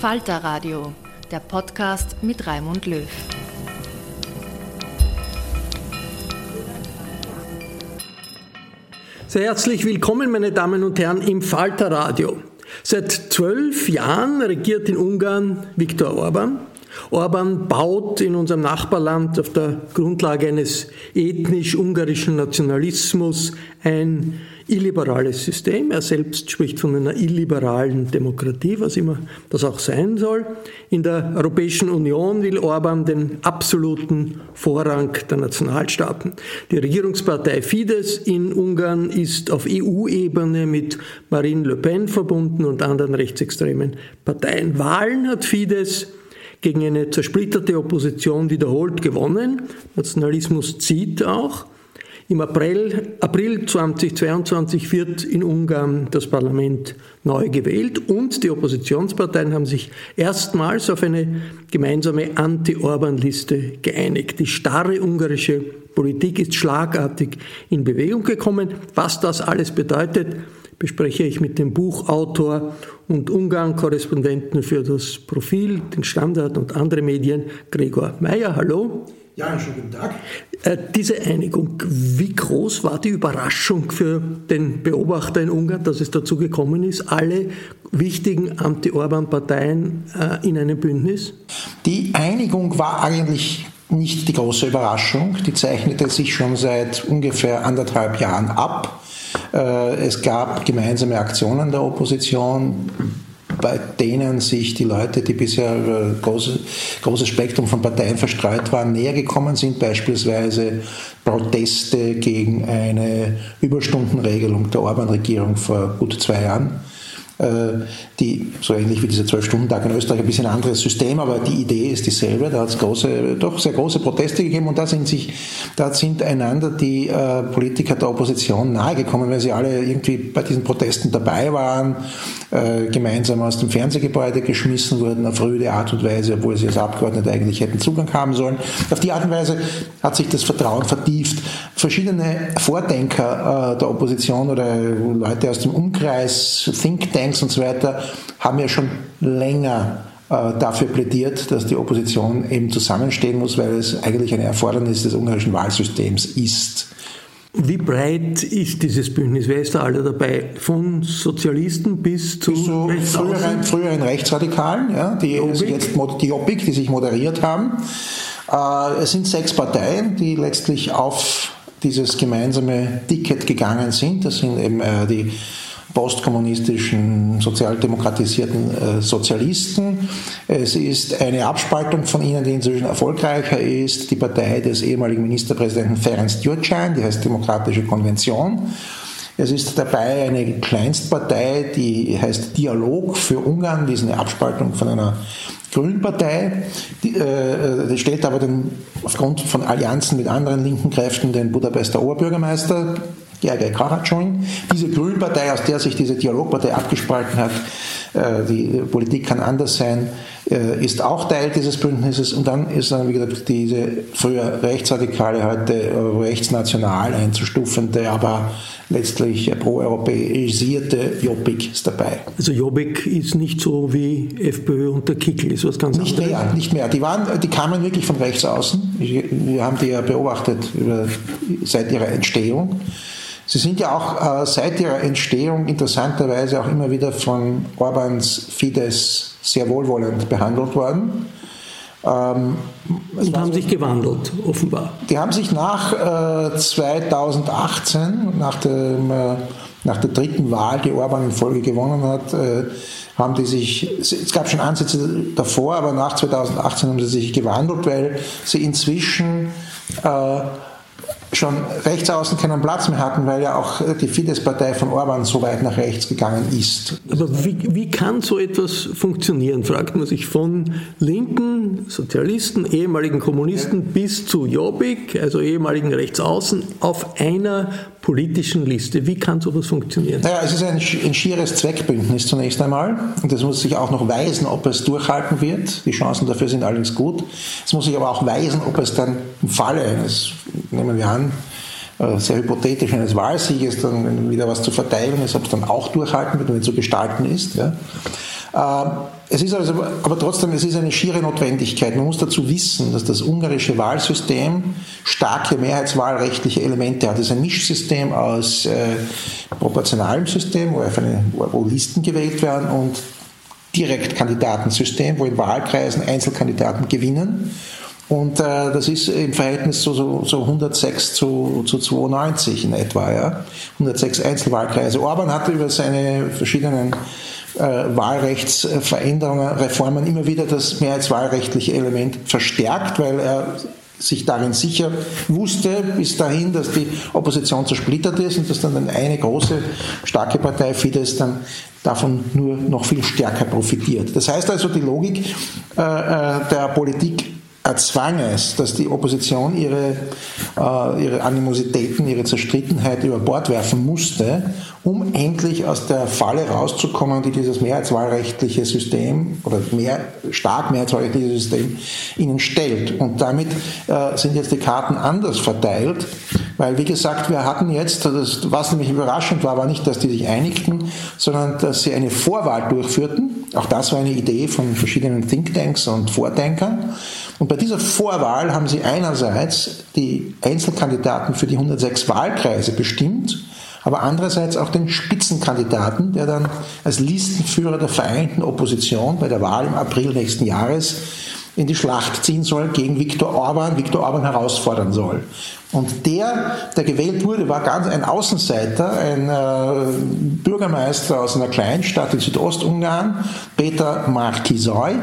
Falter Radio, der Podcast mit Raimund Löw. Sehr herzlich willkommen, meine Damen und Herren, im Falter Radio. Seit zwölf Jahren regiert in Ungarn Viktor Orban. Orban baut in unserem Nachbarland auf der Grundlage eines ethnisch-ungarischen Nationalismus ein illiberales System. Er selbst spricht von einer illiberalen Demokratie, was immer das auch sein soll. In der Europäischen Union will Orban den absoluten Vorrang der Nationalstaaten. Die Regierungspartei Fidesz in Ungarn ist auf EU-Ebene mit Marine Le Pen verbunden und anderen rechtsextremen Parteien. Wahlen hat Fidesz gegen eine zersplitterte Opposition wiederholt gewonnen. Nationalismus zieht auch. Im April, April 2022 wird in Ungarn das Parlament neu gewählt und die Oppositionsparteien haben sich erstmals auf eine gemeinsame Anti-Orban-Liste geeinigt. Die starre ungarische Politik ist schlagartig in Bewegung gekommen. Was das alles bedeutet, bespreche ich mit dem Buchautor und Ungarn-Korrespondenten für das Profil, den Standard und andere Medien, Gregor Meyer. Hallo. Ja, einen schönen guten Tag. Äh, diese Einigung, wie groß war die Überraschung für den Beobachter in Ungarn, dass es dazu gekommen ist, alle wichtigen Anti-Orban-Parteien äh, in einem Bündnis? Die Einigung war eigentlich nicht die große Überraschung. Die zeichnete sich schon seit ungefähr anderthalb Jahren ab. Äh, es gab gemeinsame Aktionen der Opposition bei denen sich die Leute, die bisher über große, großes Spektrum von Parteien verstreut waren, näher gekommen sind, beispielsweise Proteste gegen eine Überstundenregelung der Orban-Regierung vor gut zwei Jahren. äh, äh, die, so ähnlich wie dieser Zwölf-Stunden-Tag in Österreich, ein bisschen anderes System, aber die Idee ist dieselbe. Da hat es große, doch sehr große Proteste gegeben und da sind sich, da sind einander die äh, Politiker der Opposition nahegekommen, weil sie alle irgendwie bei diesen Protesten dabei waren, äh, gemeinsam aus dem Fernsehgebäude geschmissen wurden auf rüde Art und Weise, obwohl sie als Abgeordnete eigentlich hätten Zugang haben sollen. Auf die Art und Weise hat sich das Vertrauen vertieft. Verschiedene Vordenker äh, der Opposition oder Leute aus dem Umkreis, Think Tank, 1 und so weiter, haben ja schon länger äh, dafür plädiert, dass die Opposition eben zusammenstehen muss, weil es eigentlich eine Erfordernis des ungarischen Wahlsystems ist. Wie breit ist dieses Bündnis? Wer ist da alle dabei? Von Sozialisten bis zu so früheren, früheren, Rechtsradikalen, ja, die Jobbik. jetzt die Jobbik, die sich moderiert haben. Äh, es sind sechs Parteien, die letztlich auf dieses gemeinsame Ticket gegangen sind. Das sind eben äh, die postkommunistischen, sozialdemokratisierten äh, Sozialisten. Es ist eine Abspaltung von ihnen, die inzwischen erfolgreicher ist, die Partei des ehemaligen Ministerpräsidenten Ferenc Gyurcsány, die heißt Demokratische Konvention. Es ist dabei eine Kleinstpartei, die heißt Dialog für Ungarn, die ist eine Abspaltung von einer Grünpartei, die, äh, die stellt aber den, aufgrund von Allianzen mit anderen linken Kräften den Budapester Oberbürgermeister Gergely Karacsony. Diese Grünpartei, aus der sich diese Dialogpartei abgespalten hat, äh, die Politik kann anders sein, äh, ist auch Teil dieses Bündnisses. Und dann ist dann, wie gesagt, diese früher rechtsradikale, heute rechtsnational einzustufende, aber letztlich proeuropäisierte Jobbik ist dabei. Also Jobbik ist nicht so wie FPÖ unter Kickel, ist was ganz nicht anderes? Nicht mehr, nicht mehr. Die, waren, die kamen wirklich von rechts außen. Wir haben die ja beobachtet seit ihrer Entstehung. Sie sind ja auch äh, seit ihrer Entstehung interessanterweise auch immer wieder von Orbans Fidesz sehr wohlwollend behandelt worden. Ähm, und haben sich gewandelt, offenbar. Die haben sich nach äh, 2018, nach, dem, äh, nach der dritten Wahl, die Orban in Folge gewonnen hat, äh, haben die sich, es gab schon Ansätze davor, aber nach 2018 haben sie sich gewandelt, weil sie inzwischen äh, schon rechts außen keinen Platz mehr hatten, weil ja auch die Fidesz-Partei von Orban so weit nach rechts gegangen ist. Aber wie, wie kann so etwas funktionieren, fragt man sich von linken Sozialisten, ehemaligen Kommunisten ja. bis zu Jobbik, also ehemaligen Rechtsaußen, auf einer politischen Liste. Wie kann sowas funktionieren? Naja, es ist ein, ein schieres Zweckbündnis zunächst einmal. Und das muss sich auch noch weisen, ob es durchhalten wird. Die Chancen dafür sind allerdings gut. Es muss sich aber auch weisen, ob es dann im Falle eines, nehmen wir an, äh, sehr hypothetisch eines Wahlsieges dann wieder was zu verteilen ist, ob es dann auch durchhalten wird und zu gestalten ist. Ja. Es ist also, aber trotzdem, es ist eine schiere Notwendigkeit. Man muss dazu wissen, dass das ungarische Wahlsystem starke mehrheitswahlrechtliche Elemente hat. Es ist ein Mischsystem aus äh, proportionalem System, wo, eine, wo Listen gewählt werden, und Direktkandidatensystem, wo in Wahlkreisen Einzelkandidaten gewinnen. Und äh, das ist im Verhältnis so, so, so 106 zu, zu 92 in etwa. Ja? 106 Einzelwahlkreise. Orban hatte über seine verschiedenen Wahlrechtsveränderungen, Reformen immer wieder das mehrheitswahlrechtliche Element verstärkt, weil er sich darin sicher wusste bis dahin, dass die Opposition zersplittert ist und dass dann eine große, starke Partei Fidesz dann davon nur noch viel stärker profitiert. Das heißt also, die Logik äh, äh der Politik erzwang es, dass die Opposition ihre, äh, ihre Animositäten, ihre Zerstrittenheit über Bord werfen musste, um endlich aus der Falle rauszukommen, die dieses mehrheitswahlrechtliche System oder mehr, stark mehrheitswahlrechtliche System ihnen stellt. Und damit äh, sind jetzt die Karten anders verteilt, weil, wie gesagt, wir hatten jetzt, das, was nämlich überraschend war, war nicht, dass die sich einigten, sondern dass sie eine Vorwahl durchführten. Auch das war eine Idee von verschiedenen Thinktanks und Vordenkern. Und bei dieser Vorwahl haben sie einerseits die Einzelkandidaten für die 106 Wahlkreise bestimmt, aber andererseits auch den Spitzenkandidaten, der dann als Listenführer der vereinten Opposition bei der Wahl im April nächsten Jahres in die Schlacht ziehen soll, gegen Viktor Orban, Viktor Orban herausfordern soll. Und der, der gewählt wurde, war ganz ein Außenseiter, ein äh, Bürgermeister aus einer Kleinstadt in Südostungarn, Peter Markisoy,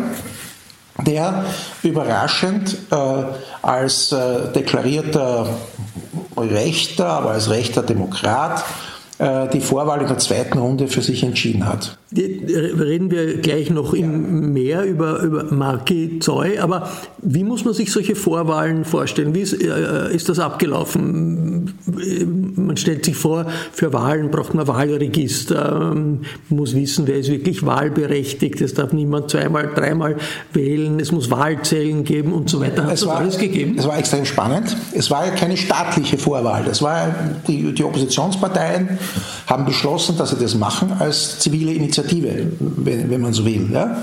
der überraschend äh, als äh, deklarierter Rechter, aber als rechter Demokrat äh, die Vorwahl in der zweiten Runde für sich entschieden hat. Reden wir gleich noch mehr über, über Marki Zoy, aber wie muss man sich solche Vorwahlen vorstellen? Wie ist, äh, ist das abgelaufen? Man stellt sich vor, für Wahlen braucht man Wahlregister, man muss wissen, wer ist wirklich wahlberechtigt, es darf niemand zweimal, dreimal wählen, es muss Wahlzellen geben und so weiter. Hat es das war, alles gegeben? Es war extrem spannend. Es war ja keine staatliche Vorwahl, das war die, die Oppositionsparteien haben beschlossen, dass sie das machen als zivile Initiative, wenn, wenn man so will. Ja?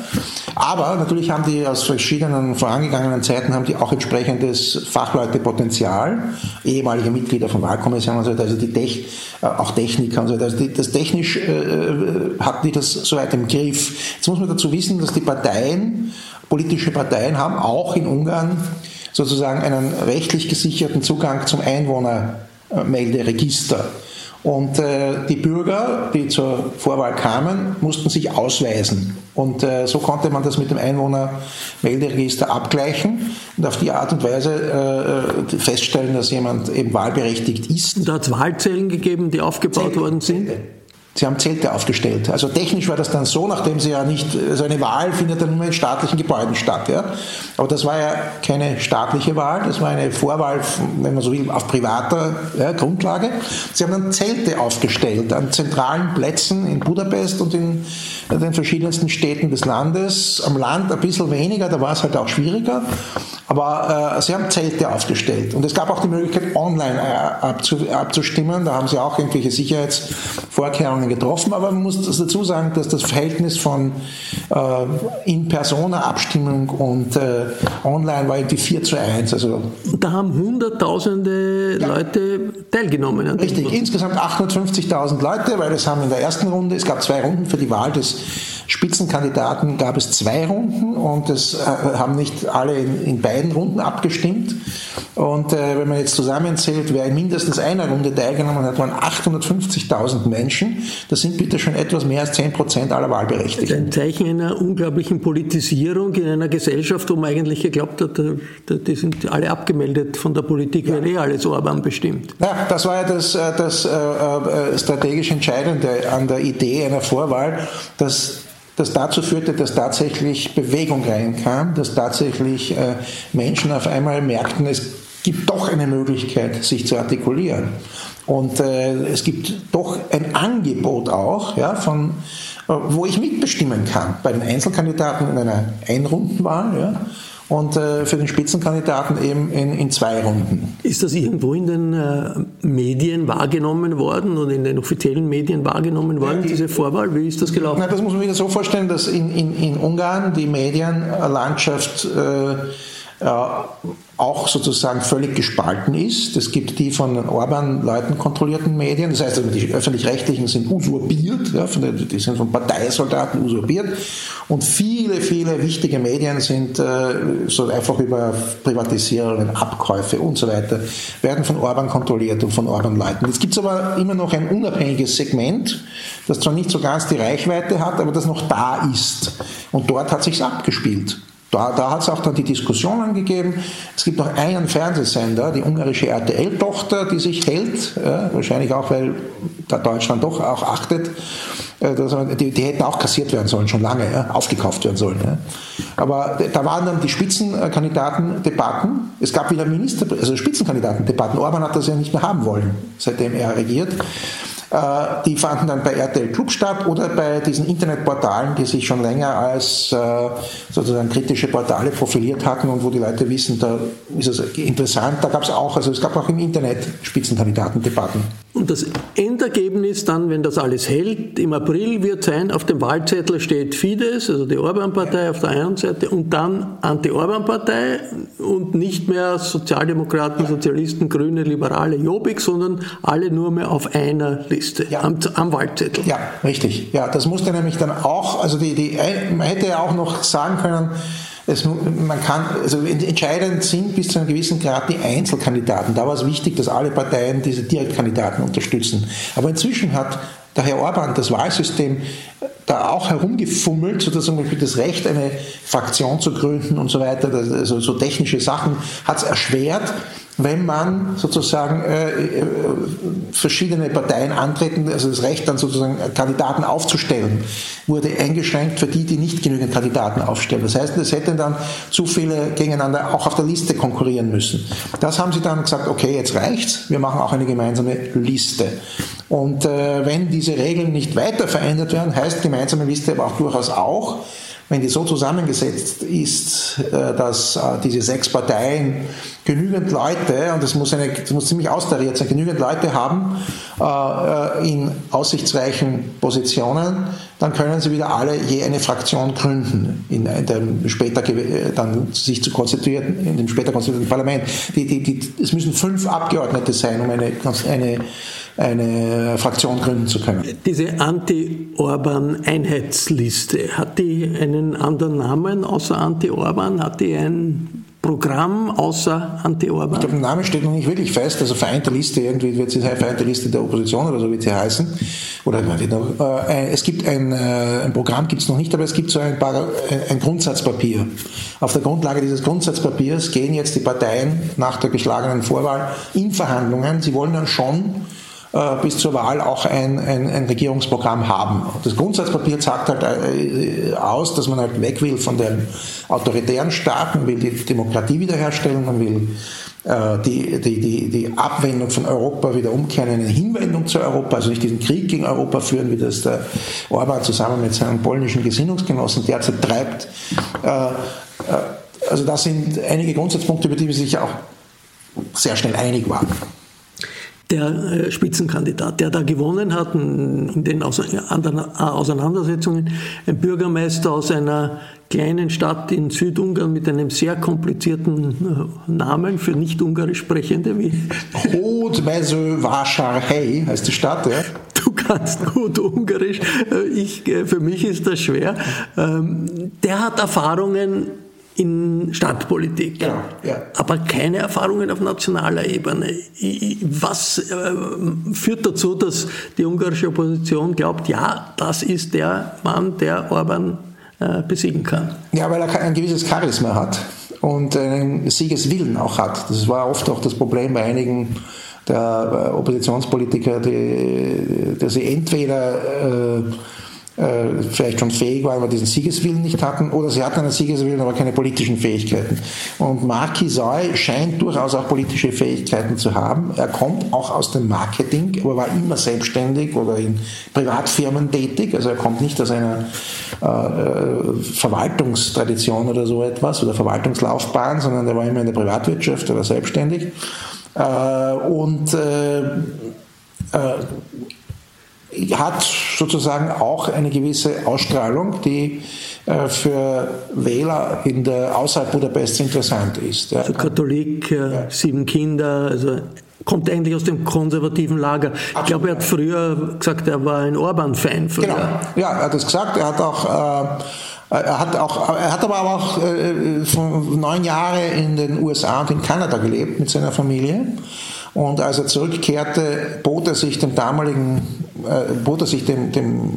Aber natürlich haben die aus verschiedenen vorangegangenen Zeiten haben die auch entsprechendes Fachleutepotenzial, ehemalige Mitglieder von Wahlkommissionen und so weiter, also die Tech, äh, auch Techniker und so weiter. Also die, das technisch äh, äh, hatten die das soweit im Griff. Jetzt muss man dazu wissen, dass die Parteien, politische Parteien haben auch in Ungarn sozusagen einen rechtlich gesicherten Zugang zum Einwohner Einwohnermelderegister. Und äh, die Bürger, die zur Vorwahl kamen, mussten sich ausweisen. Und äh, so konnte man das mit dem Einwohnermelderegister abgleichen und auf die Art und Weise äh, feststellen, dass jemand eben wahlberechtigt ist. Da hat es Wahlzellen gegeben, die aufgebaut Zelle, worden sind? Zelle. Sie haben Zelte aufgestellt. Also technisch war das dann so, nachdem sie ja nicht, also eine Wahl findet dann nur in staatlichen Gebäuden statt. Ja? Aber das war ja keine staatliche Wahl, das war eine Vorwahl, wenn man so will, auf privater ja, Grundlage. Sie haben dann Zelte aufgestellt an zentralen Plätzen in Budapest und in den verschiedensten Städten des Landes. Am Land ein bisschen weniger, da war es halt auch schwieriger. Aber äh, sie haben Zelte aufgestellt. Und es gab auch die Möglichkeit, online äh, abzustimmen. Da haben sie auch irgendwelche Sicherheitsvorkehrungen getroffen. Aber man muss dazu sagen, dass das Verhältnis von äh, In-Persona-Abstimmung und äh, online war irgendwie 4 zu 1. Also, da haben Hunderttausende ja. Leute teilgenommen. Richtig, insgesamt 850.000 Leute, weil es haben in der ersten Runde, es gab zwei Runden für die Wahl des Spitzenkandidaten gab es zwei Runden und es äh, haben nicht alle in, in, beiden Runden abgestimmt. Und äh, wenn man jetzt zusammenzählt, wer in mindestens einer Runde teilgenommen hat, waren 850.000 Menschen. Das sind bitte schon etwas mehr als 10 Prozent aller Wahlberechtigten. Ein Zeichen einer unglaublichen Politisierung in einer Gesellschaft, wo man eigentlich geglaubt hat, die sind alle abgemeldet von der Politik, ja. weil eh alles Orban bestimmt. Ja, das war ja das, äh, das äh, äh, strategisch Entscheidende an der Idee einer Vorwahl, dass das dazu führte, dass tatsächlich Bewegung reinkam, dass tatsächlich äh, Menschen auf einmal merkten, es gibt doch eine Möglichkeit, sich zu artikulieren. Und äh, es gibt doch ein Angebot auch, ja, von, äh, wo ich mitbestimmen kann. Bei den Einzelkandidaten in einer Einrundenwahl, ja, und äh, für den Spitzenkandidaten eben in, in, zwei Runden. Ist das irgendwo in den äh, Medien wahrgenommen worden und in den offiziellen Medien wahrgenommen worden, ja, diese Vorwahl? Wie ist das gelaufen? Na, das muss man wieder so vorstellen, dass in, in, in Ungarn die Medienlandschaft äh, auch sozusagen völlig gespalten ist. Es gibt die von den Orban-Leuten kontrollierten Medien, das heißt, die öffentlich-rechtlichen sind usurpiert, ja, den, die sind von Parteisoldaten usurpiert und viele, viele wichtige Medien sind äh, so einfach über Privatisierungen, Abkäufe und so weiter, werden von Orban kontrolliert und von Orban-Leuten. Jetzt gibt es aber immer noch ein unabhängiges Segment, das zwar nicht so ganz die Reichweite hat, aber das noch da ist. Und dort hat sich's abgespielt. Da, da hat es auch dann die Diskussionen gegeben. Es gibt noch einen Fernsehsender, die ungarische RTL-Tochter, die sich hält, ja, wahrscheinlich auch, weil da Deutschland doch auch achtet. Äh, die, die, hätten auch kassiert werden sollen, schon lange, ja, aufgekauft werden sollen. Ja. Aber da waren dann die Spitzenkandidaten-Debatten. Es gab wieder Minister, also Spitzenkandidaten-Debatten. Orban hat das ja nicht mehr haben wollen, seitdem er regiert. Äh, die fanden dann bei RTL Club statt oder bei diesen Internetportalen, die sich schon länger als äh, sozusagen kritische Portale profiliert hatten und wo die Leute wissen, da ist es interessant. Da gab es auch, also es gab auch im Internet Spitzenkandidatendebatten. Und das Endergebnis dann, wenn das alles hält, im April wird sein, auf dem Wahlzettel steht Fidesz, also die Orban-Partei auf der einen Seite, und dann Anti-Orban-Partei und nicht mehr Sozialdemokraten, Sozialisten, Grüne, Liberale, Jobbik, sondern alle nur mehr auf einer Liste ja. am, am, Wahlzettel. Ja, richtig. Ja, das musste nämlich dann auch, also die, die, man hätte ja auch noch sagen können, es, man kann, also entscheidend sind bis zu einem gewissen Grad die Einzelkandidaten. Da war es wichtig, dass alle Parteien diese Direktkandidaten unterstützen. Aber inzwischen hat der Herr Orban das Wahlsystem da auch herumgefummelt, sodass das Recht, eine Fraktion zu gründen und so weiter, also so technische Sachen, hat es erschwert wenn man sozusagen äh, äh, verschiedene Parteien antreten, also das Recht dann sozusagen Kandidaten aufzustellen, wurde eingeschränkt für die, die nicht genügend Kandidaten aufstellen. Das heißt, es hätten dann zu viele gegeneinander auch auf der Liste konkurrieren müssen. Das haben sie dann gesagt, okay, jetzt reicht's, wir machen auch eine gemeinsame Liste. Und äh, wenn diese Regeln nicht weiter verändert werden, heißt gemeinsame Liste aber auch durchaus auch, wenn die so zusammengesetzt ist, äh, dass äh, diese sechs Parteien genügend Leute, und das muss, eine, das muss ziemlich austariert sein, genügend Leute haben äh, in aussichtsreichen Positionen, dann können sie wieder alle je eine Fraktion gründen, in dem später dann sich zu konstituieren, in dem später konstituierten Parlament. Die, die, die, es müssen fünf Abgeordnete sein, um eine, eine eine Fraktion gründen zu können. Diese Anti-Orban-Einheitsliste, hat die einen anderen Namen außer Anti-Orban? Hat die ein Programm außer Anti-Orban? Ich glaube, der Name steht noch nicht wirklich fest. Also Vereinte Liste, irgendwie wird sie Vereinte Liste der Opposition oder so wird sie heißen. Oder äh, es gibt ein, äh, ein Programm, gibt es noch nicht, aber es gibt so ein, paar, ein Grundsatzpapier. Auf der Grundlage dieses Grundsatzpapiers gehen jetzt die Parteien nach der geschlagenen Vorwahl in Verhandlungen. Sie wollen dann schon äh, bis zur Wahl auch ein, ein, ein Regierungsprogramm haben. Das Grundsatzpapier sagt halt äh, aus, dass man halt weg will von dem autoritären Staat, man will die Demokratie wiederherstellen, man will äh, die, die, die, die Abwendung von Europa wieder umkehren in eine Hinwendung zu Europa, also nicht diesen Krieg gegen Europa führen, wie das der Orban zusammen mit seinen polnischen Gesinnungsgenossen derzeit treibt. Also das sind einige Grundsatzpunkte, über die wir sich auch sehr schnell einig waren der äh, Spitzenkandidat, der da gewonnen hat in den Auseinandersetzungen, ein Bürgermeister aus einer kleinen Stadt in Südungarn mit einem sehr komplizierten äh, Namen für nicht ungarisch Sprechende. Wie Hódmezővásárhely heißt die Stadt, ja? Du kannst gut Ungarisch, äh, ich, für mich ist das schwer. Ähm, der hat Erfahrungen in Stadtpolitik, genau, ja. aber keine Erfahrungen auf nationaler Ebene. Was äh, führt dazu, dass die ungarische Opposition glaubt, ja, das ist der Mann, der Orban äh, besiegen kann? Ja, weil er ein gewisses Charisma hat und einen Siegeswillen auch hat. Das war oft auch das Problem bei einigen der äh, Oppositionspolitiker, die, dass sie entweder äh, äh, vielleicht schon fähig waren, aber diesen Siegeswillen nicht hatten, oder sie hatten einen Siegeswillen, aber keine politischen Fähigkeiten. Und Marc Hisoy scheint durchaus auch politische Fähigkeiten zu haben. Er kommt auch aus dem Marketing, aber war immer selbstständig oder in Privatfirmen tätig. Also er kommt nicht aus einer äh, äh Verwaltungstradition oder so etwas oder Verwaltungslaufbahn, sondern er war immer in der Privatwirtschaft oder selbstständig. Äh, und äh, äh hat sozusagen auch eine gewisse Ausstrahlung, die äh, für Wähler in der außerhalb Budapests interessant ist. Ja. Also Katholik, äh, ja. sieben Kinder, also kommt eigentlich aus dem konservativen Lager. Absolut. Ich glaube, er hat früher gesagt, er war ein Orban-Fan. Genau, ja, er hat das gesagt. Er hat auch äh, er hat, auch, er hat aber auch äh, neun Jahre in den USA und in Kanada gelebt mit seiner Familie. Und als er zurückkehrte, bot er sich dem damaligen, äh, bot er sich dem, dem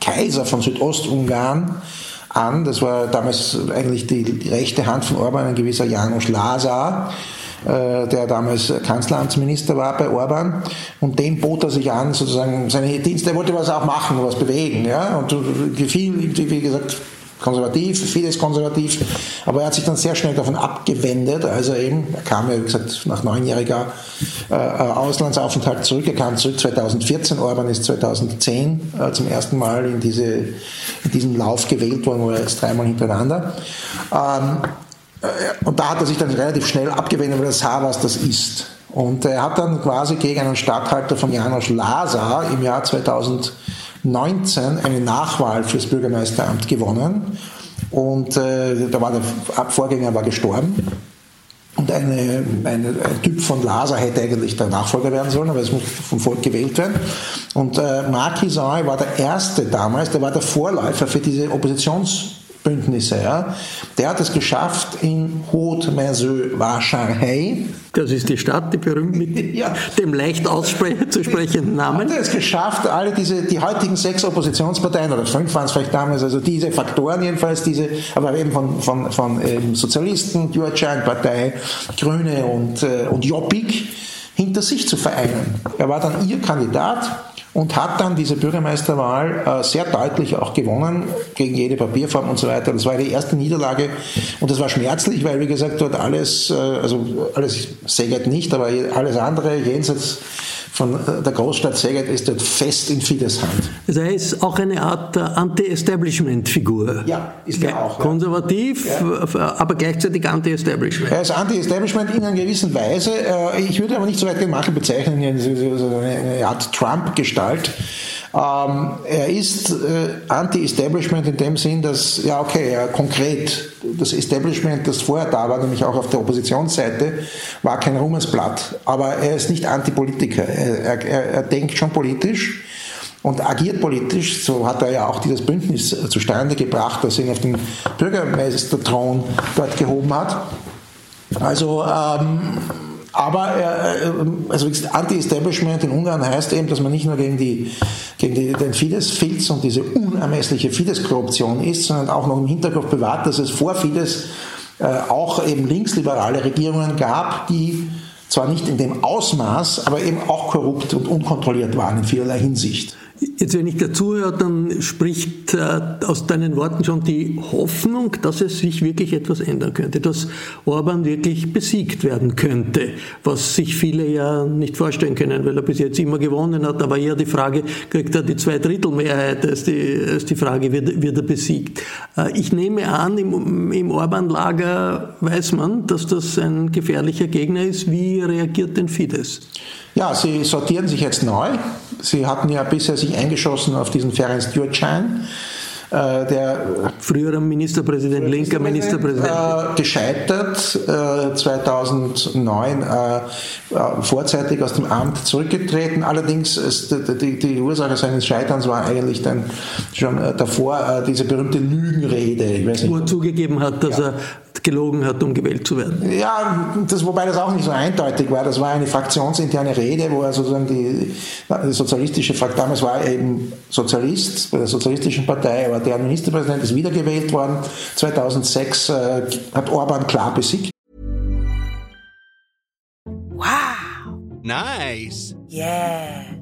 Kaiser von Südostungarn an. Das war damals eigentlich die rechte Hand von Orban, ein gewisser Janusz Lazar äh, der damals Kanzleramtsminister war bei Orban, und dem bot er sich an, sozusagen seine Dienste, er wollte was auch machen, was bewegen, ja, und gefiel, wie gesagt, konservativ, vieles konservativ, aber er hat sich dann sehr schnell davon abgewendet, also eben, er kam ja, wie gesagt, nach neunjähriger äh, Auslandsaufenthalt zurück, er kam zurück 2014, Orban ist 2010 äh, zum ersten Mal in, diese, in diesen Lauf gewählt worden, wo er jetzt dreimal hintereinander. Ähm, äh, und da hat er sich dann relativ schnell abgewendet, weil er sah, was das ist. Und er hat dann quasi gegen einen Stadthalter von Janos Lazar im Jahr 2000 19 eine Nachwahl fürs Bürgermeisteramt gewonnen und äh, da war der Vorgänger war gestorben. Und eine, eine, ein Typ von Lasa hätte eigentlich der Nachfolger werden sollen, aber es muss vom Volk gewählt werden. Und äh, Marc war der Erste damals, der war der Vorläufer für diese Oppositions- Bündnisse. Ja. Der hat es geschafft in Haute-Merceau-Vacharhey. Das ist die Stadt, die berühmt mit ja. dem leicht auszusprechenden Namen. Hat es geschafft, alle diese, die heutigen sechs Oppositionsparteien, oder fünf waren es vielleicht damals, also diese Faktoren jedenfalls, diese, aber eben von, von, von ähm, Sozialisten, Partei, Grüne und, äh, und Jobbik, hinter sich zu vereinen. Er war dann ihr Kandidat und hat dann diese Bürgermeisterwahl äh, sehr deutlich auch gewonnen gegen jede Papierform und so weiter. Das war die erste Niederlage und das war schmerzlich, weil wie gesagt dort alles, äh, also alles Segert nicht, aber alles andere jenseits von äh, der Großstadt Szeged ist dort fest in Fidesz Hand. Also er ist auch eine Art Anti-Establishment-Figur. Ja, ist er auch. Konservativ, ja. aber gleichzeitig Anti-Establishment. Er ist Anti-Establishment in einer gewissen Weise. Äh, ich würde aber nicht so weit den bezeichnen, eine Art Trump-Gestalt. Ähm, er ist äh, Anti-Establishment in dem Sinn, dass, ja okay, ja, konkret, das Establishment, das vorher da war, nämlich auch auf der Oppositionsseite, war kein Ruhmesblatt. Aber er ist nicht Antipolitiker. Er, er, er denkt schon politisch und agiert politisch. So hat er ja auch dieses Bündnis zustande gebracht, das ihn auf den Bürgermeisterthron dort gehoben hat. Also ähm, aber äh, also Anti-Establishment in Ungarn heißt eben, dass man nicht nur gegen, die, gegen die, den Fidesz-Filz und diese unermessliche Fidesz-Korruption ist, sondern auch noch im Hinterkopf bewahrt, dass es vor Fidesz äh, auch eben linksliberale Regierungen gab, die zwar nicht in dem Ausmaß, aber eben auch korrupt und unkontrolliert waren in vielerlei Hinsicht. Jetzt, wenn ich dazu höre, dann spricht äh, aus deinen Worten schon die Hoffnung, dass es sich wirklich etwas ändern könnte, dass Orban wirklich besiegt werden könnte, was sich viele ja nicht vorstellen können, weil er bis jetzt immer gewonnen hat. Aber eher die Frage, kriegt er die Zweidrittelmehrheit, als die, als die Frage, wird, wird er besiegt. Äh, ich nehme an, im, im Orban-Lager weiß man, dass das ein gefährlicher Gegner ist. Wie reagiert denn Fidesz? Ja, sie sortieren sich jetzt neu. Sie hatten ja bisher sich eingeschossen auf diesen Ferenc Gyurcsány äh, der frühere Ministerpräsident, linker Ministerpräsident, äh, gescheitert, äh, 2009 äh, äh, vorzeitig aus dem Amt zurückgetreten. Allerdings ist die, die, Ursache seines Scheiterns war eigentlich dann schon davor diese berühmte Lügenrede. Wo er zugegeben hat, dass ja. er gelogen hat, um gewählt zu werden. Ja, das, wobei das auch nicht so eindeutig war. Das war eine fraktionsinterne Rede, wo er sozusagen die, die sozialistische Fraktion, damals war er eben Sozialist bei der Sozialistischen Partei, aber der Ministerpräsident ist wiedergewählt worden. 2006 äh, hat Orban klar besiegt. Wow. Nice. Yeah.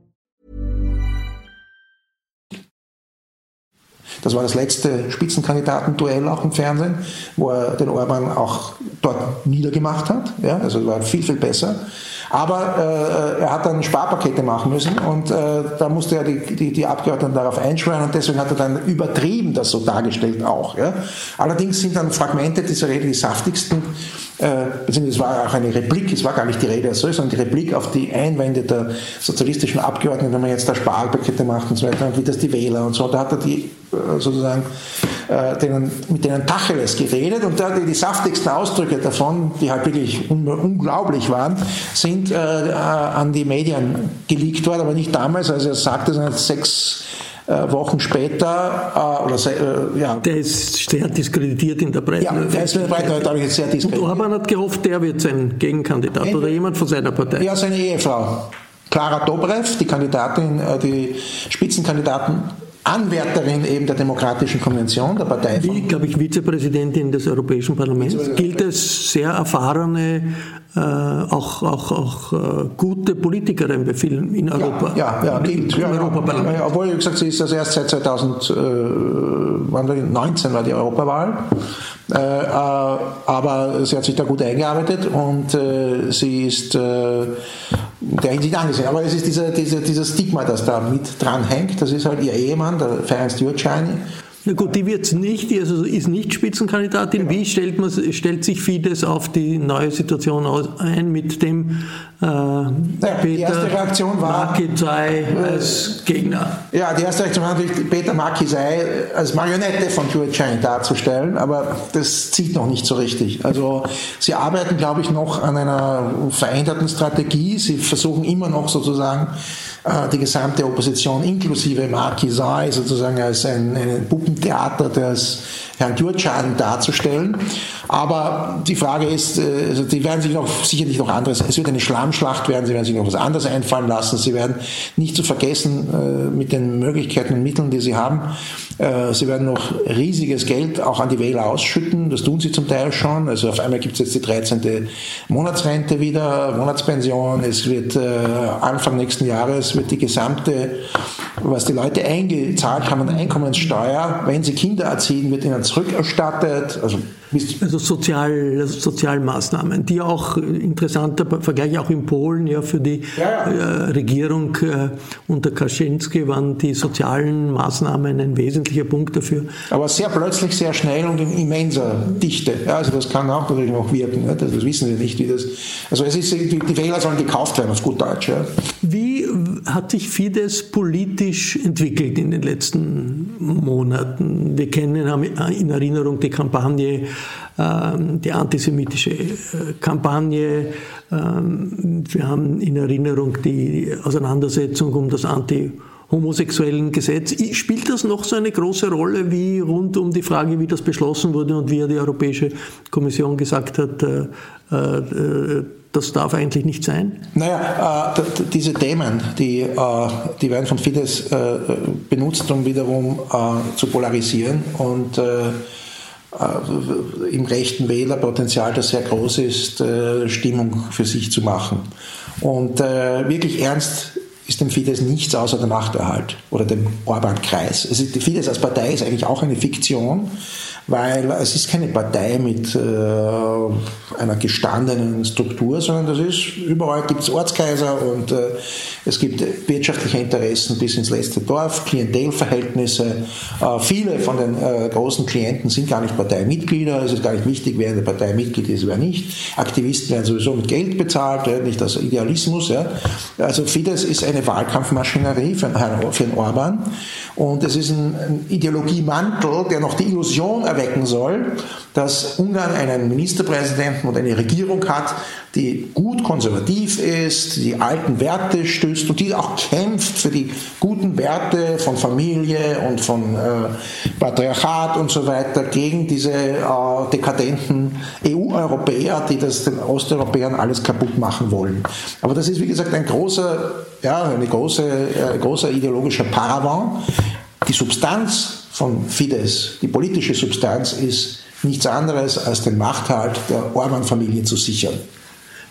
Das war das letzte Spitzenkandidatenduell auch im Fernsehen, wo er den Orban auch dort niedergemacht hat. Ja, also war viel, viel besser. Aber äh, er hat dann Sparpakete machen müssen und äh, da musste er die, die, die Abgeordneten darauf einschwören und deswegen hat er dann übertrieben das so dargestellt auch. Ja. Allerdings sind dann Fragmente dieser Rede die saftigsten, beziehungsweise es war auch eine Replik, es war gar nicht die Rede als solche, sondern die Replik auf die Einwände der sozialistischen Abgeordneten, wenn man jetzt da Sparpakete macht und so weiter und wie das die Wähler und so, da hat er die äh, sozusagen äh, denen, mit denen Tacheles geredet und da die, die saftigsten Ausdrücke davon, die halt wirklich un unglaublich waren, sind äh, äh, an die Medien geleakt worden, aber nicht damals, also er sagte, sondern sechs äh, Wochen später, äh, oder äh, ja. Der ist sehr diskreditiert in der Breite. Ja, der ist in der Breite, da habe ich jetzt sehr diskreditiert. Und Orban hat gehofft, der wird sein Gegenkandidat Ent oder jemand von seiner Partei. Ja, seine Ehefrau. Clara Dobrev, die Kandidatin, die Spitzenkandidaten Anwärterin eben der Demokratischen Konvention der Partei. Wie, glaube ich, Vizepräsidentin des Europäischen Parlaments. Gilt als sehr erfahrene, äh, auch, auch, auch äh, gute Politikerin bei vielen in Europa. Ja, ja, ja gilt. Im ja, Europaparlament. Ja, obwohl, wie gesagt, sie ist das erst seit 2019 war die Europawahl. Äh, äh, aber sie hat sich da gut eingearbeitet und äh, sie ist äh, der Hinsicht angesehen. Aber es ist dieser, dieser, dieser Stigma, das da mit dran hängt. Das ist halt ihr Ehemann, der Ferenc Gyurcsány. Na gut, die wird nicht, also ist nicht Spitzenkandidatin. Wie stellt, man, stellt sich Fidesz auf die neue Situation ein mit dem äh, ja, Peter Makizai als Gegner? Ja, die erste Reaktion war natürlich, Peter Makizai als Marionette von Gyurcsány darzustellen, aber das zieht noch nicht so richtig. Also sie arbeiten, glaube ich, noch an einer veränderten Strategie. Sie versuchen immer noch sozusagen äh, die gesamte Opposition inklusive Marquisai sozusagen als ein, ein Puppentheater des Herrn Gyurchan darzustellen. Aber die Frage ist, äh, also die werden sich noch sicherlich noch anderes, es wird eine Schlammschlacht werden, sie werden sich noch was anderes einfallen lassen, sie werden nicht zu vergessen äh, mit den Möglichkeiten und Mitteln, die sie haben. Sie werden noch riesiges Geld auch an die Wähler ausschütten, das tun sie zum Teil schon. Also auf einmal gibt es jetzt die 13. Monatsrente wieder, Monatspension, es wird Anfang nächsten Jahres wird die gesamte was die Leute eingezahlt haben an Einkommenssteuer, wenn sie Kinder erziehen, wird ihnen zurückerstattet. Also, also Sozial, Sozialmaßnahmen, die auch interessanter Vergleich auch in Polen ja für die ja, ja. Äh, Regierung äh, unter Kaczynski waren die sozialen Maßnahmen ein wesentlicher Punkt dafür. Aber sehr plötzlich, sehr schnell und in immenser Dichte. Ja, also das kann auch natürlich noch wirken. Ja, das wissen wir nicht, wie das. Also es ist die, Wähler sollen gekauft werden auf gut Deutsch. Ja. Wie hat sich Fidesz politisch entwickelt in den letzten Monaten? Wir kennen haben in Erinnerung die Kampagne, ähm, die antisemitische äh, Kampagne. Ähm, wir haben in Erinnerung die Auseinandersetzung um das Anti- homosexuellen Gesetz. Spielt das noch so eine große Rolle wie rund um die Frage, wie das beschlossen wurde und wie die Europäische Kommission gesagt hat, äh, äh, das darf eigentlich nicht sein? Naja, äh, diese Themen, die, äh, die werden von Fidesz äh, benutzt, um wiederum äh, zu polarisieren und äh, äh, im rechten Wählerpotenzial, das sehr groß ist, Stimmung für sich zu machen. Und wirklich ernst ist dem Fidesz nichts außer der Machterhalt oder dem Orban-Kreis. Also Fidesz als Partei ist eigentlich auch eine Fiktion weil es ist keine Partei mit äh, einer gestandenen Struktur, sondern das ist, überall gibt es Ortskaiser und äh, es gibt wirtschaftliche Interessen bis ins letzte Dorf, Klientelverhältnisse. Äh, viele von den äh, großen Klienten sind gar nicht Parteimitglieder, es ist gar nicht wichtig, wer in der Partei Mitglied ist, wer nicht. Aktivisten werden sowieso mit Geld bezahlt, ja, nicht aus Idealismus. Ja. Also Fidesz ist eine Wahlkampfmaschinerie für, für den Orban und es ist ein, ein Ideologiemantel, der noch die Illusion erwecken soll, dass Ungarn einen Ministerpräsidenten und eine Regierung hat, die gut konservativ ist, die alten Werte stützt und die auch kämpft für die guten Werte von Familie und von äh, Patriarchat und so weiter gegen diese äh, dekadenten EU-Europäer, die das den Osteuropäern alles kaputt machen wollen. Aber das ist, wie gesagt, ein großer, ja, eine große, äh, großer ideologischer Paravent. Die Substanz von Fidesz, die politische Substanz, ist nichts anderes als den Machthalt der Orban-Familie zu sichern.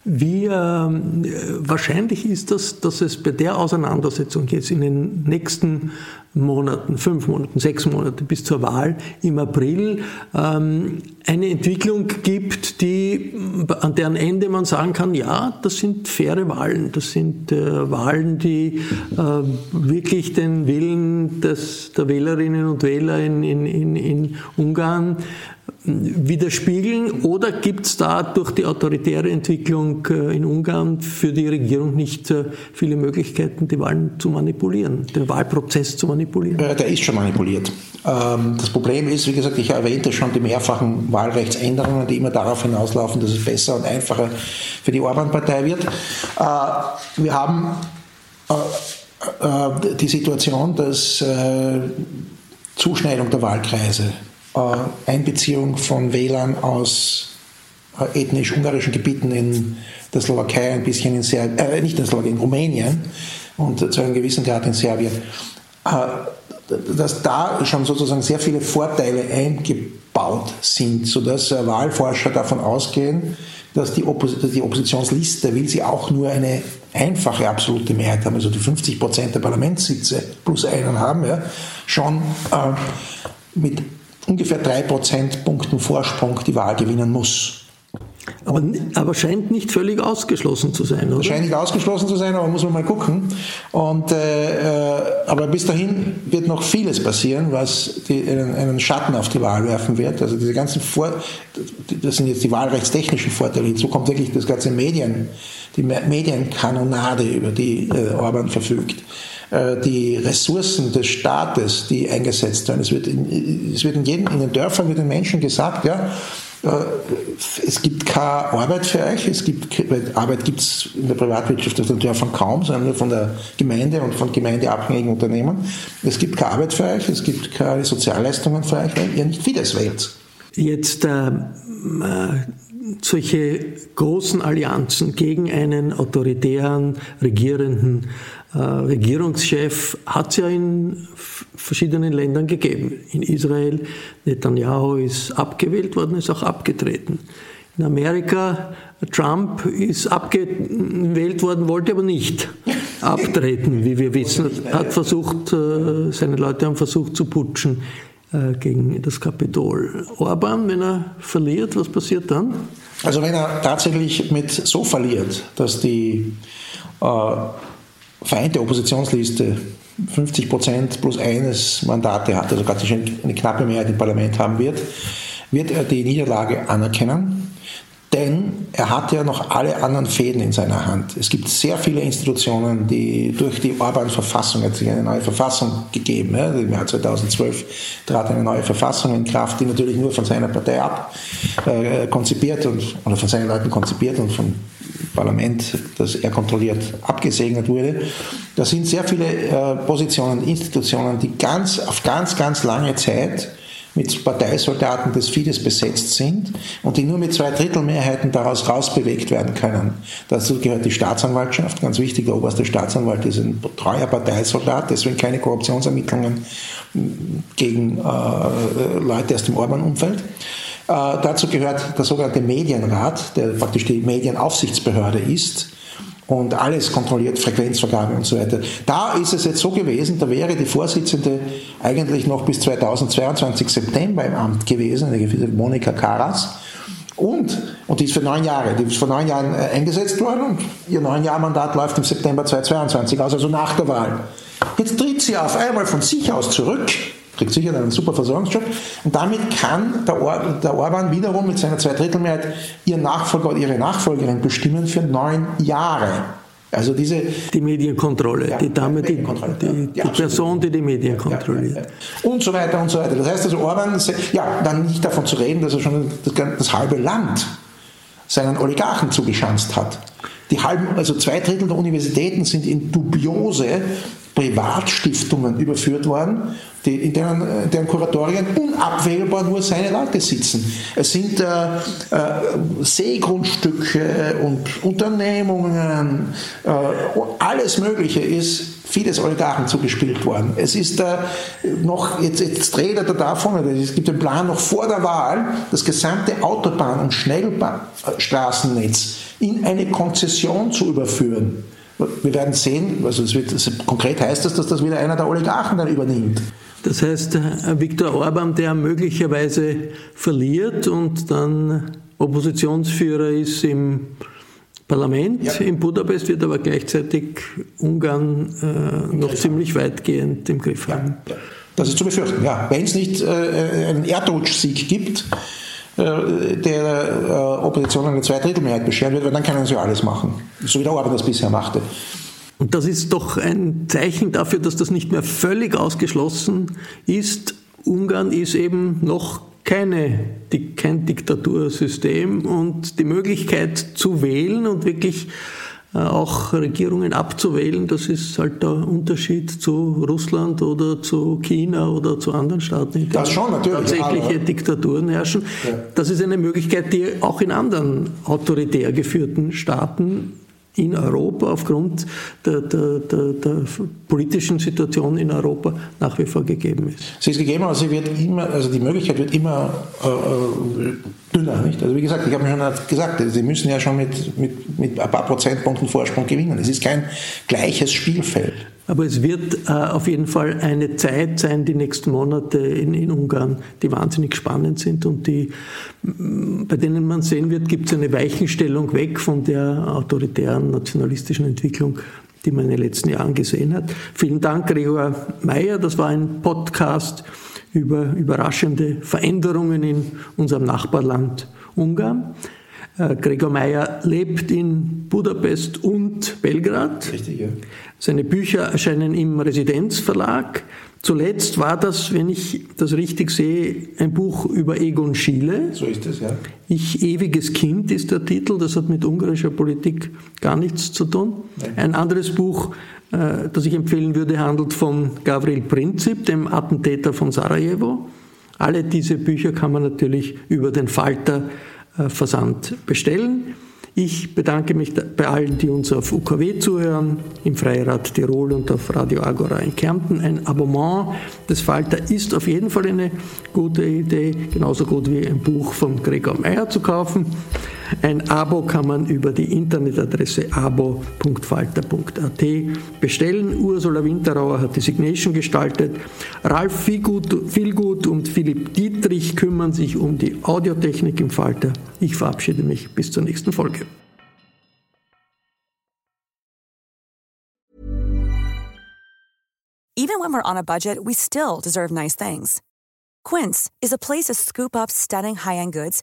Wie äh, wahrscheinlich ist das, dass es bei der Auseinandersetzung jetzt in den nächsten Monaten, fünf Monaten, sechs Monate bis zur Wahl im April ähm, eine Entwicklung gibt, die, an deren Ende man sagen kann, ja, das sind faire Wahlen, das sind äh, Wahlen, die äh, wirklich den Willen des, der Wählerinnen und Wähler in, in, in, in Ungarn widerspiegeln oder gibt es da durch die autoritäre Entwicklung äh, in Ungarn für die Regierung nicht äh, viele Möglichkeiten, die Wahlen zu manipulieren, den Wahlprozess zu manipulieren? Der ist schon manipuliert. Ähm, das Problem ist, wie gesagt, ich erwähnte schon die mehrfachen Wahlrechtsänderungen, die immer darauf hinauslaufen, dass es besser und einfacher für die Orban-Partei wird. Äh, wir haben die Situation, dass Zuschneidung der Wahlkreise äh, Einbeziehung von Wählern aus äh, ethnisch-ungarischen Gebieten in der Slowakei, ein bisschen in Serbien, äh, nicht in Slowakei, in Rumänien und zu einem gewissen Grad in Serbien, äh, dass da schon sozusagen sehr viele Vorteile eingebaut sind, sodass äh, Wahlforscher davon ausgehen, dass die, Oppos die, Oppositionsliste, will sie auch nur eine einfache absolute Mehrheit haben, also die 50 Prozent der Parlamentssitze plus einen haben, ja, schon äh, mit ungefähr drei Prozentpunkten Vorsprung die Wahl gewinnen muss. Aber, aber, scheint nicht völlig ausgeschlossen zu sein, oder? Scheint nicht ausgeschlossen zu sein, aber muss man mal gucken. Und, äh, äh, aber bis dahin wird noch vieles passieren, was die, einen, einen, Schatten auf die Wahl werfen wird. Also diese ganzen Vor das sind jetzt die wahlrechtstechnischen Vorteile. Hinzu kommt wirklich das ganze Medien, die Medienkanonade, über die äh, Orban verfügt. Äh, die Ressourcen des Staates, die eingesetzt werden. Es wird in, es wird in, jedem, in den Dörfern mit den Menschen gesagt, ja, es gibt keine Arbeit für euch, es gibt, Arbeit gibt es in der Privatwirtschaft auf den Dörfern kaum, sondern nur von der Gemeinde und von gemeindeabhängigen Unternehmen. Es gibt keine Arbeit für euch, es gibt keine Sozialleistungen für euch, weil ihr nicht Fidesz wählt. Jetzt äh, äh solche großen Allianzen gegen einen autoritären, regierenden äh, Regierungschef hat es ja in verschiedenen Ländern gegeben. In Israel, Netanyahu ist abgewählt worden, ist auch abgetreten. In Amerika, Trump ist abgewählt worden, wollte aber nicht. abtreten, wie wir wissen. Hat versucht, äh, seine Leute haben versucht zu putschen äh, gegen das Kapitol. Orban, wenn er verliert, was passiert dann? Also wenn er tatsächlich mit so verliert, dass die äh, vereinte Oppositionsliste 50 Prozent plus eines Mandate hat, also gerade eine knappe Mehrheit im Parlament haben wird, wird er die Niederlage anerkennen denn er hat ja noch alle anderen Fäden in seiner Hand. Es gibt sehr viele Institutionen, die durch die Orban-Verfassung, hat sich eine neue Verfassung gegeben. Ja, Im Jahr 2012 trat eine neue Verfassung in Kraft, die natürlich nur von seiner Partei ab äh, konzipiert und, oder von seinen Leuten konzipiert und vom Parlament, das er kontrolliert, abgesegnet wurde. Da sind sehr viele äh, Positionen, Institutionen, die ganz, auf ganz, ganz lange Zeit mit Parteisoldaten des Fidesz besetzt sind und die nur mit zwei Drittel Mehrheiten daraus rausbewegt werden können. Dazu gehört die Staatsanwaltschaft, ganz wichtig, der oberste Staatsanwalt ist ein treuer Parteisoldat, deswegen keine Korruptionsermittlungen gegen äh, Leute aus dem Orban-Umfeld. Äh, dazu gehört der sogenannte Medienrat, der praktisch die Medienaufsichtsbehörde ist und alles kontrolliert, Frequenzvergabe und so weiter. Da ist es jetzt so gewesen, da wäre die Vorsitzende eigentlich noch bis 2022 September im Amt gewesen, eine Monika Karas. Und, und die ist für neun Jahre, die ist vor neun Jahren äh, eingesetzt worden und ihr neun Jahr Mandat läuft im September 2022 aus, also nach der Wahl. Jetzt tritt sie auf einmal von sich aus zurück kriegt sicher einen super Versorgungsjob. Und damit kann der, Or der Orban wiederum mit seiner Zweidrittelmehrheit ihren Nachfolger oder ihre Nachfolgerin bestimmen für neun Jahre. Also diese die Medienkontrolle, ja, die Dame, die, die, die, Person, die die Medien kontrolliert. Und so weiter und so weiter. Das heißt also Orban, ja, dann nicht davon zu reden, dass er schon das, das halbe Land seinen Oligarchen zugeschanzt hat. Die halben, also zwei Drittel der Universitäten sind in dubiose Privatstiftungen überführt worden, die, in deren, äh, deren Kuratorien unabwählbar nur seine Leute sitzen. Es sind äh, äh, Seegrundstücke und Unternehmungen, äh, alles Mögliche ist vieles Oligarchen zugespielt worden. Es ist äh, noch, jetzt, jetzt redet er davon, es gibt den Plan noch vor der Wahl, das gesamte Autobahn- und Schnellstraßennetz in eine Konzession zu überführen. Wir werden sehen, also es wird, es, konkret heißt das, dass das wieder einer der Oligarchen dann übernimmt. Das heißt, Viktor Orban, der möglicherweise verliert und dann Oppositionsführer ist im Parlament ja. in Budapest, wird aber gleichzeitig Ungarn äh, noch ziemlich weitgehend im Griff haben. Ja. Das ist zu befürchten, ja. Wenn es nicht äh, einen Erdrutschsieg gibt, äh, der äh, Opposition eine Zweidrittelmehrheit bescheren wird, dann können sie alles machen. So wie der Orban das bisher machte. Und das ist doch ein Zeichen dafür, dass das nicht mehr völlig ausgeschlossen ist. Ungarn ist eben noch keine, kein Diktatursystem und die Möglichkeit zu wählen und wirklich äh, auch Regierungen abzuwählen, das ist halt der Unterschied zu Russland oder zu China oder zu anderen Staaten, in denen tatsächliche Diktaturen herrschen. Ja. Das ist eine Möglichkeit, die auch in anderen autoritär geführten Staaten in Europa aufgrund der, der, der, der, politischen Situation in Europa nach wie vor gegeben ist. Sie ist gegeben, aber sie wird immer, also die Möglichkeit wird immer äh, äh dünner. Nicht? Also wie gesagt, ich habe schon gesagt, sie müssen ja schon mit, mit, mit ein paar Prozentpunkten Vorsprung gewinnen. Es ist kein gleiches Spielfeld. Aber es wird äh, auf jeden Fall eine Zeit sein, die nächsten Monate in, in Ungarn, die wahnsinnig spannend sind und die, bei denen man sehen wird, gibt es eine Weichenstellung weg von der autoritären nationalistischen Entwicklung, die man in den letzten Jahren gesehen hat. Vielen Dank, Gregor Meyer. Das war ein Podcast über überraschende Veränderungen in unserem Nachbarland Ungarn. Äh, Gregor Meyer lebt in Budapest und Belgrad. Richtig, ja. Seine Bücher erscheinen im Residenzverlag. Zuletzt war das, wenn ich das richtig sehe, ein Buch über Egon Schiele. So ist es, ja. Ich ewiges Kind ist der Titel, das hat mit ungarischer Politik gar nichts zu tun. Nein. Ein anderes Buch, äh, das ich empfehlen würde, handelt von Gavril Princip, dem Attentäter von Sarajevo. Alle diese Bücher kann man natürlich über den Falter Versand bestellen. Ich bedanke mich bei allen, die uns auf UKW zuhören, im Freirad Tirol und auf Radio Agora in Kärnten. Ein Abonnement des Falter ist auf jeden Fall eine gute Idee, genauso gut wie ein Buch von Gregor Meyer zu kaufen. Ein Abo kann man über die Internetadresse abo.falter.at bestellen. Ursula Winterauer hat die Signation gestaltet. Ralf Vielgut und Philipp Dietrich kümmern sich um die Audiotechnik im Falter. Ich verabschiede mich bis zur nächsten Folge. Even when we're on a budget, we still deserve nice things. Quince is a place to scoop up stunning high-end goods